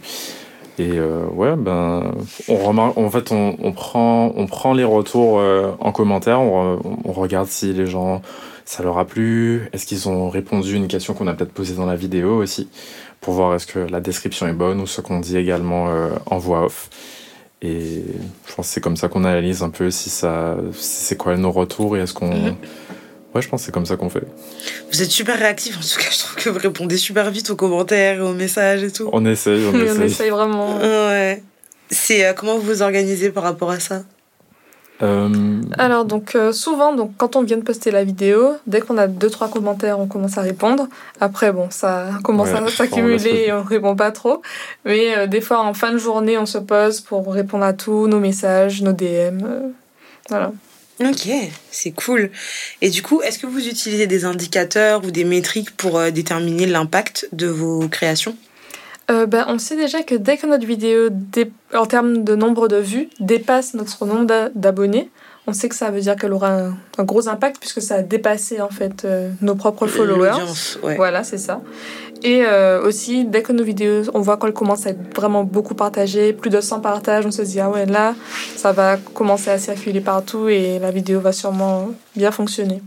Et ouais, ben, on remarque, en fait, on, on, prend, on prend les retours en commentaire, on, on, regarde si les gens ça leur a plu? Est-ce qu'ils ont répondu à une question qu'on a peut-être posée dans la vidéo aussi Pour voir est-ce que la description est bonne ou ce qu'on dit également euh, en voix off? Et je pense que c'est comme ça qu'on analyse un peu si ça, c'est quoi nos retours et est-ce qu'on. Mhm. Ouais, je pense que c'est comme ça qu'on fait. Vous êtes super réactif, en tout cas, je trouve que vous répondez super vite aux commentaires et aux messages et tout. On essaye, on essaye. on essaye vraiment. Ouais. C'est euh, comment vous vous organisez par rapport à ça? Euh, Alors donc euh, souvent donc quand on vient de poster la vidéo, dès qu'on a deux trois commentaires, on commence à répondre. Après bon ça commence Ouais, à on s'accumuler et on répond pas trop. Mais euh, des fois en fin de journée, on se pose pour répondre à tous nos messages, nos DM. euh, voilà. Ok, c'est cool. Et du coup, est-ce que vous utilisez des indicateurs ou des métriques pour euh, déterminer l'impact de vos créations? Euh, ben, on sait déjà que dès que notre vidéo, dé- en termes de nombre de vues, dépasse notre nombre d'a- d'abonnés, on sait que ça veut dire qu'elle aura un, un gros impact puisque ça a dépassé en fait euh, nos propres followers. Ouais. Voilà, c'est ça. Et euh, aussi, dès que nos vidéos, on voit qu'elles commencent à être vraiment beaucoup partagées, plus de 100 partages, on se dit, ah ouais, là, ça va commencer à circuler partout et la vidéo va sûrement bien fonctionner.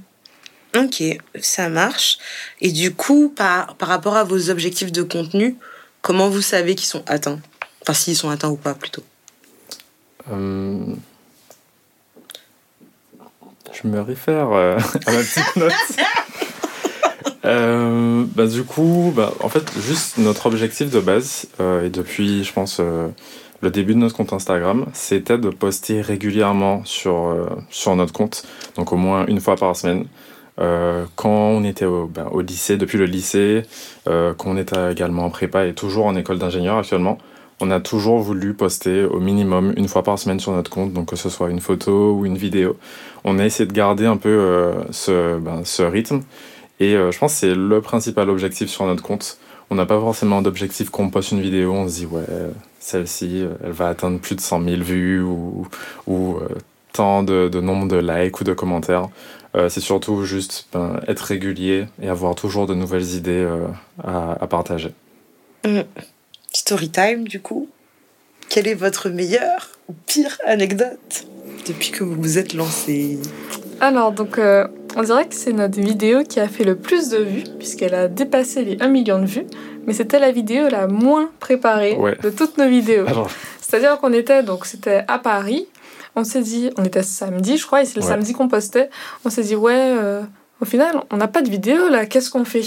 Ok, ça marche. Et du coup, par, par rapport à vos objectifs de contenu, comment vous savez qu'ils sont atteints? Enfin, s'ils sont atteints ou pas, plutôt. euh, je me réfère euh, à ma petite note. Euh, bah, du coup, bah, en fait, juste notre objectif de base, euh, et depuis, je pense, euh, le début de notre compte Instagram, c'était de poster régulièrement sur, sur notre compte, donc au moins une fois par semaine. Euh, quand on était au, bah, au lycée, depuis le lycée, euh, quand on était également en prépa et toujours en école d'ingénieur actuellement, on a toujours voulu poster au minimum une fois par semaine sur notre compte, donc que ce soit une photo ou une vidéo. On a essayé de garder un peu euh, ce, ben, ce rythme et euh, je pense que c'est le principal objectif sur notre compte. On n'a pas forcément d'objectif qu'on poste une vidéo, on se dit ouais, celle-ci, elle va atteindre plus de 100 000 vues ou, ou tant de, de nombre de likes ou de commentaires. Euh, c'est surtout juste ben, être régulier et avoir toujours de nouvelles idées euh, à, à partager. Story time, du coup. Quelle est votre meilleure ou pire anecdote depuis que vous vous êtes lancé? Alors, donc, euh, on dirait que c'est notre vidéo qui a fait le plus de vues, puisqu'elle a dépassé les 1 million de vues, mais c'était la vidéo la moins préparée Ouais. de toutes nos vidéos. Alors, C'est-à-dire qu'on était, donc c'était à Paris, on s'est dit, on était samedi, je crois, et c'est le Ouais. samedi qu'on postait, on s'est dit, ouais, euh, au final, on n'a pas de vidéo là, qu'est-ce qu'on fait?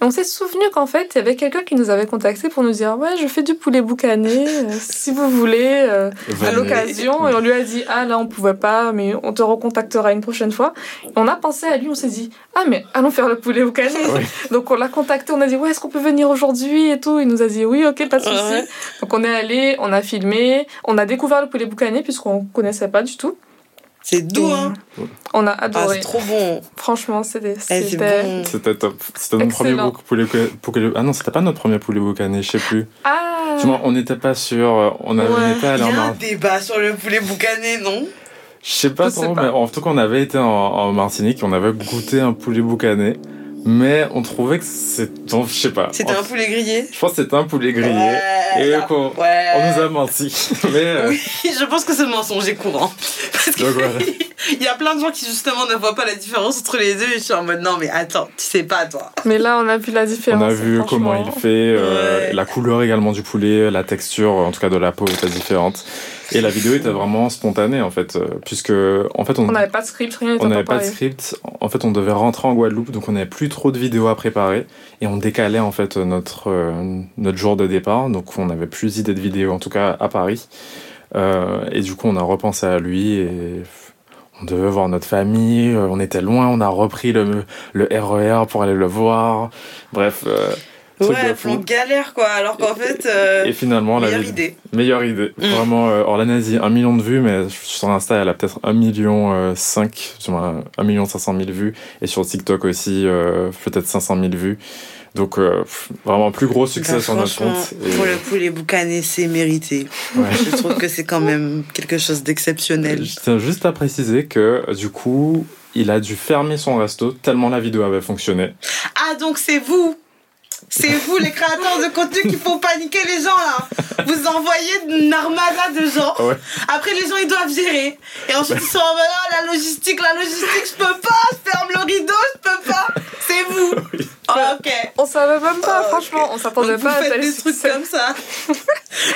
On s'est souvenu qu'en fait, il y avait quelqu'un qui nous avait contacté pour nous dire, ouais, je fais du poulet boucané, euh, si vous voulez, euh, à l'occasion, et on lui a dit, ah là, on pouvait pas, mais on te recontactera une prochaine fois. Et on a pensé à lui, on s'est dit, ah mais allons faire le poulet boucané. Oui. Donc on l'a contacté, on a dit, ouais, est-ce qu'on peut venir aujourd'hui et tout? Il nous a dit, oui, ok, pas de souci. Ouais. Donc on est allé, on a filmé, on a découvert le poulet boucané puisqu'on connaissait pas du tout. C'est doux, hein On a Ah, adoré. c'est trop bon. Franchement, c'était. Eh, c'est c'était- bon. C'était top. C'était notre premier poulet poulet- Ah non, c'était pas notre premier poulet boucané, je sais plus. Ah Du moins, on n'était pas sûr. On avait Ouais. été Il allé y a un débat sur le poulet boucané, non? Je sais pas trop, mais en tout cas, on avait été en, en Martinique, on avait goûté un poulet boucané, mais on trouvait que c'est. Je sais pas. C'était un poulet grillé Je pense que c'était un poulet grillé. Ouais, et ouais. On nous a menti. mais. euh, Oui, je pense que c'est le mensonge est courant. Parce Donc, voilà. qu'il y a plein de gens qui justement ne voient pas la différence entre les deux et je suis en mode non mais attends, tu sais pas toi. Mais là, on a vu la différence. On a vu comment il fait, euh, Ouais. la couleur également du poulet, la texture, en tout cas de la peau était différente. Et la vidéo était vraiment spontanée en fait, euh, puisque en fait on, n'avait pas de script, rien n'était on n'avait pas de script. En fait, on devait rentrer en Guadeloupe, donc on n'avait plus trop de vidéos à préparer et on décalait en fait notre euh, notre jour de départ. Donc on avait plus d'idées de vidéos, en tout cas à Paris. Euh, et du coup, on a repensé à lui et on devait voir notre famille. euh, On était loin, on a repris le le RER pour aller le voir. Bref. euh, Ouais, on galère quoi, alors qu'en fait, euh, Et finalement, la meilleure idée. Meilleure idée. Mm. Vraiment, euh, dit 1 million de vues, mais sur Insta, elle a peut-être 1 million euh, 5, tu vois, 1 million 500 000 vues. Et sur TikTok aussi, euh, peut-être 500 000 vues. Donc, euh, vraiment, plus gros succès Bah, sur notre compte. Et- Pour le poulet boucané, c'est mérité. Ouais. Je trouve que c'est quand même quelque chose d'exceptionnel. Je tiens juste à préciser que, euh, du coup, il a dû fermer son resto tellement la vidéo avait fonctionné. Ah donc c'est vous c'est vous les créateurs de contenu qui font paniquer les gens là. Vous envoyez une armada de gens. Ouais. Après les gens ils doivent gérer. Et ensuite ils sont en mode Ah, la logistique, la logistique, je peux pas, je ferme le rideau, je peux pas. C'est vous. Ah, ok. On savait même pas, Ah, franchement, on s'attendait pas à des trucs comme ça.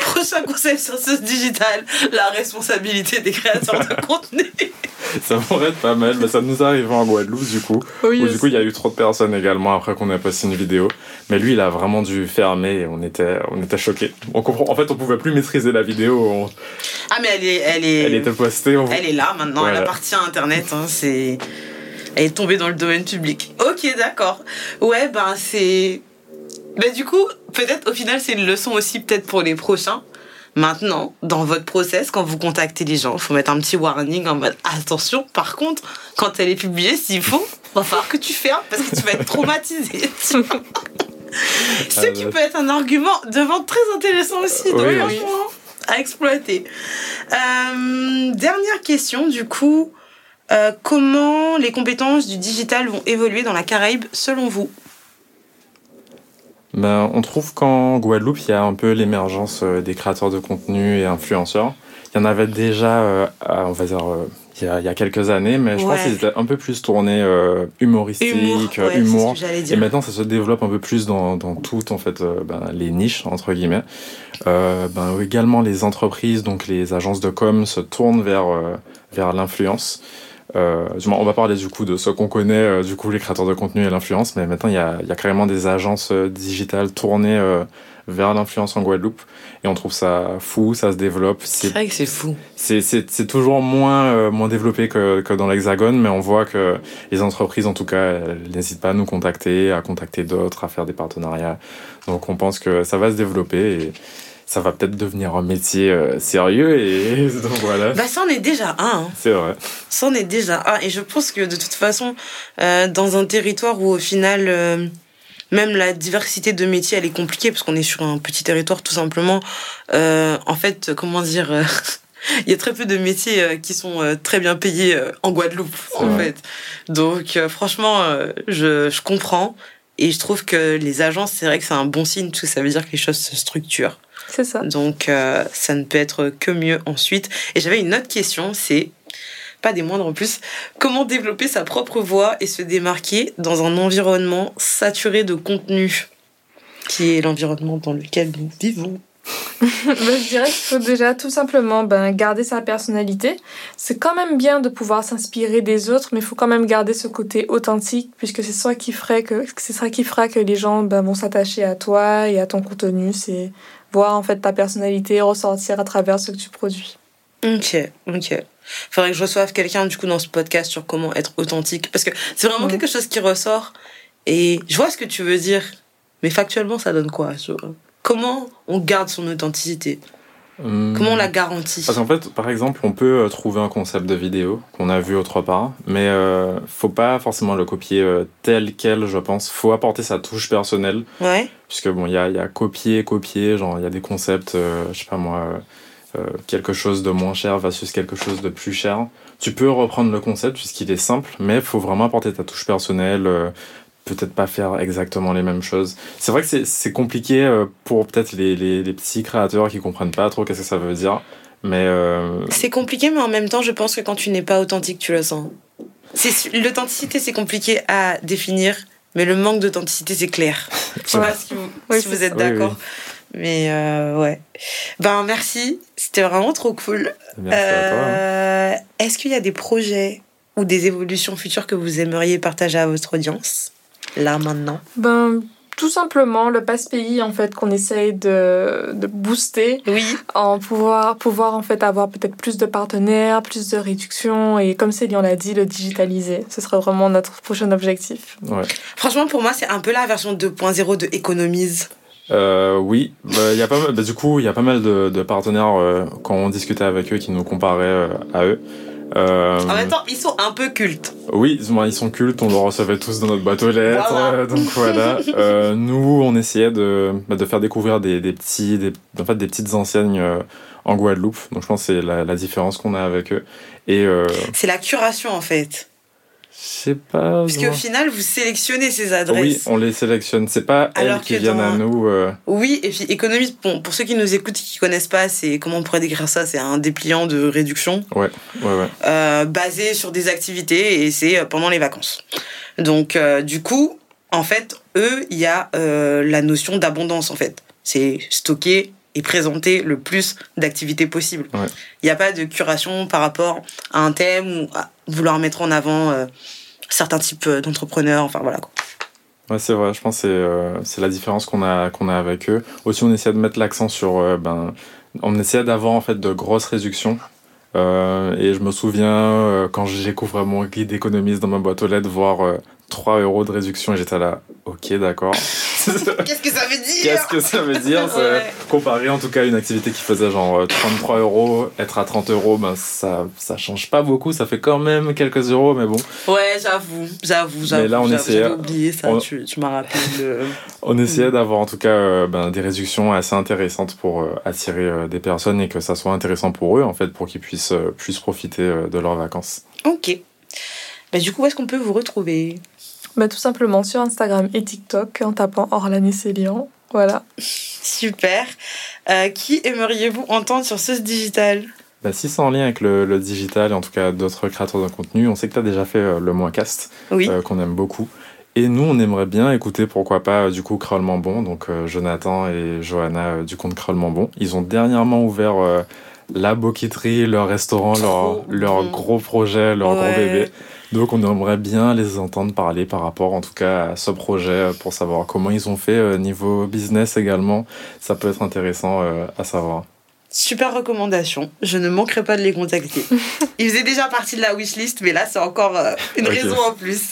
Prochain conseil sur ce digital, la responsabilité des créateurs de contenu. Ça pourrait être pas mal, mais ça nous arrive en Guadeloupe, du coup. Oui, Où, du coup, il y a eu trop de personnes également après qu'on a posté une vidéo. Mais lui, il a vraiment dû fermer et on était, on était choqués. On comprend, en fait, on pouvait plus maîtriser la vidéo. On, Ah, mais elle est. Elle est, Elle était postée. on- elle est là maintenant, elle appartient à Internet. hein, c'est... Elle est tombée dans le domaine public. Ok, d'accord. Ouais, ben c'est. Ben, du coup, peut-être au final, c'est une leçon aussi, peut-être pour les prochains. Maintenant, dans votre process, quand vous contactez les gens, il faut mettre un petit warning en mode attention. Par contre, quand elle est publiée, s'il faut, va falloir que tu fermes parce que tu vas être traumatisé. Ce Ah, qui bah. peut être un argument de vente très intéressant aussi. donc, Oui, oui. franchement, à exploiter. Euh, dernière question, du coup. Euh, comment les compétences du digital vont évoluer dans la Caraïbe selon vous Ben, on trouve qu'en Guadeloupe, il y a un peu l'émergence euh, des créateurs de contenu et influenceurs. Il y en avait déjà, euh, on va dire, euh, il y, a, il y a quelques années, mais je Ouais. pense qu'ils étaient un peu plus tournés humoristique, ouais, humour. Et maintenant, ça se développe un peu plus dans, dans toutes en fait, ben, les niches, entre guillemets. Ben, également, les entreprises, donc les agences de com, se tournent vers, vers l'influence. Euh, du moins, on va parler du coup de ce qu'on connaît, euh, du coup les créateurs de contenu et l'influence, mais maintenant il y a, il y a carrément des agences euh, digitales tournées euh, vers l'influence en Guadeloupe et on trouve ça fou, ça se développe. C'est vrai que c'est fou. c'est- c'est c'est toujours moins, euh, moins développé que, que dans l'Hexagone, mais on voit que les entreprises, en tout cas, elles n'hésitent pas à nous contacter, à contacter d'autres, à faire des partenariats. Donc on pense que ça va se développer et ça va peut-être devenir un métier euh, sérieux. Et donc voilà, Bah, ça en est déjà un. hein. c'est vrai. Ça en est déjà un. Et je pense que de toute façon, euh, dans un territoire où au final, euh, même la diversité de métiers, elle est compliquée, parce qu'on est sur un petit territoire tout simplement. Euh, en fait, comment dire... euh, Il y a très peu de métiers euh, qui sont euh, très bien payés euh, en Guadeloupe, en vrai. fait. Donc, euh, franchement, euh, je, je comprends. Et je trouve que les agences, c'est vrai que c'est un bon signe, parce que ça veut dire que les choses se structurent. C'est ça. Donc, euh, ça ne peut être que mieux ensuite. Et j'avais une autre question, c'est, pas des moindres en plus, comment développer sa propre voix et se démarquer dans un environnement saturé de contenu, qui est l'environnement dans lequel nous vivons? Ben, je dirais qu'il faut déjà tout simplement ben, garder sa personnalité. C'est quand même bien de pouvoir s'inspirer des autres, mais il faut quand même garder ce côté authentique, puisque c'est ça qui ferait que c'est ça qui fera que les gens ben, vont s'attacher à toi et à ton contenu. C'est voir en fait ta personnalité ressortir à travers ce que tu produis. Ok, ok. Faudrait que je reçoive quelqu'un du coup dans ce podcast sur comment être authentique, parce que c'est vraiment Ouais. quelque chose qui ressort. Et je vois ce que tu veux dire, mais factuellement, ça donne quoi vois? Comment on garde son authenticité Hum, Comment on la garantit Parce qu'en fait, par exemple, on peut euh, trouver un concept de vidéo qu'on a vu autre part, mais euh, faut pas forcément le copier euh, tel quel, je pense. Faut apporter sa touche personnelle, Ouais. puisque bon, il y a, il y a copier, copier, genre il y a des concepts, euh, je sais pas moi, euh, quelque chose de moins cher versus quelque chose de plus cher. Tu peux reprendre le concept puisqu'il est simple, mais faut vraiment apporter ta touche personnelle. euh, Peut-être pas faire exactement les mêmes choses. C'est vrai que c'est- c'est compliqué euh, pour peut-être les, les, les petits créateurs qui comprennent pas trop qu'est-ce que ça veut dire. Mais euh, C'est compliqué, mais en même temps, je pense que quand tu n'es pas authentique, tu le sens. L'authenticité, c'est compliqué à définir, mais le manque d'authenticité, c'est clair. Je sais Ouais. pas si vous, Oui, si vous êtes. Oui, d'accord. Mais euh, ouais. Ben, merci. C'était vraiment trop cool. merci à toi. Euh, Est-ce qu'il y a des projets ou des évolutions futures que vous aimeriez partager à votre audience? Là, maintenant? Ben, tout simplement le passe pays en fait qu'on essaye de, de booster Oui. en pouvoir pouvoir en fait avoir peut-être plus de partenaires, plus de réductions et comme Céline l'a dit le digitaliser. Ce serait vraiment notre prochain objectif. Ouais. Franchement, pour moi, c'est un peu la version 2.0 de Économise. Euh, oui, bah, il y a pas mal, bah, du coup, il y a pas mal de, de partenaires euh, quand on discutait avec eux qui nous comparaient euh, à eux. Euh, En même temps, ils sont un peu cultes. Oui, ils sont cultes, on les recevait tous dans notre boîte aux lettres, Voilà. euh, donc voilà. Euh, nous, on essayait de, bah, de faire découvrir des, des petits, des, en fait, des petites enseignes en Guadeloupe. Donc je pense que c'est la, la différence qu'on a avec eux. Et euh, C'est la curation, en fait. Sais pas. Parce qu'au vraiment. final, vous sélectionnez ces oui, adresses. on les sélectionne. C'est pas Alors elles qui viennent à nous. euh, Oui, et puis économiste, bon, pour ceux qui nous écoutent et qui connaissent pas, c'est comment on pourrait décrire ça? C'est un dépliant de réduction Ouais, ouais, ouais. euh, basé sur des activités et c'est euh, pendant les vacances. Donc, euh, du coup, en fait, eux, il y a la notion d'abondance, en fait. C'est stocker et présenter le plus d'activités possible. Il Ouais. n'y a pas de curation par rapport à un thème ou à vouloir mettre en avant euh, certains types euh, d'entrepreneurs. Enfin, voilà. Quoi. Ouais, c'est vrai, je pense que c'est euh, c'est la différence qu'on a, qu'on a avec eux. Aussi, on essaie de mettre l'accent sur euh, ben, On essayait d'avoir en fait de grosses réductions. Et je me souviens quand j'ai découvert mon guide d'économiste dans ma boîte aux lettres, voir 3 euros de réduction et j'étais là, ok, d'accord. Qu'est-ce que ça veut dire Qu'est-ce que ça veut dire Comparé en tout cas à une activité qui faisait genre 33 euros, être à 30 euros, ben ça, ça change pas beaucoup, ça fait quand même quelques euros, mais bon. Ouais, j'avoue, j'avoue, j'avoue. Mais là, on essayait. oublié ça, tu, tu m'as rappelé. on essayait d'avoir en tout cas euh, ben, des réductions assez intéressantes pour euh, attirer euh, des personnes et que ça soit intéressant pour eux, en fait, pour qu'ils puissent plus profiter de leurs vacances. Ok. Bah, du coup, où est-ce qu'on peut vous retrouver? Bah, Tout simplement sur Instagram et TikTok en tapant Orlane Célian. Voilà. Super. Euh, qui aimeriez-vous entendre sur ce digital? Bah, si c'est en lien avec le, digital et en tout cas d'autres créateurs de contenu, on sait que tu as déjà fait euh, le Moicast, oui. Euh, qu'on aime beaucoup. Et nous, on aimerait bien écouter, pourquoi pas, du coup, Kraulement Bon, donc Jonathan et Johanna du compte Kraulement Bon. Ils ont dernièrement ouvert la boqueterie, leur restaurant, leur, leur gros projet, leur gros bébé. Donc on aimerait bien les entendre parler par rapport en tout cas à ce projet pour savoir comment ils ont fait euh, niveau business également. Ça peut être intéressant euh, à savoir. Super recommandation. Je ne manquerai pas de les contacter. Ils faisaient déjà partie de la wishlist, mais là, c'est encore euh, une raison en plus.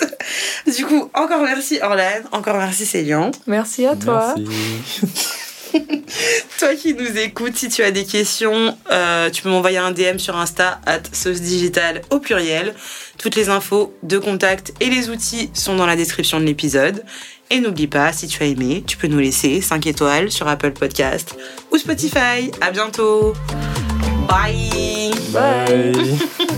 Du coup, encore merci Orlane, encore merci Célian. Merci à toi. Toi qui nous écoutes, si tu as des questions, euh, tu peux m'envoyer un DM sur Insta, at sauce digital au pluriel. Toutes les infos de contact et les outils sont dans la description de l'épisode. Et n'oublie pas, si tu as aimé, tu peux nous laisser 5 étoiles sur Apple Podcast ou Spotify. À bientôt. Bye. Bye.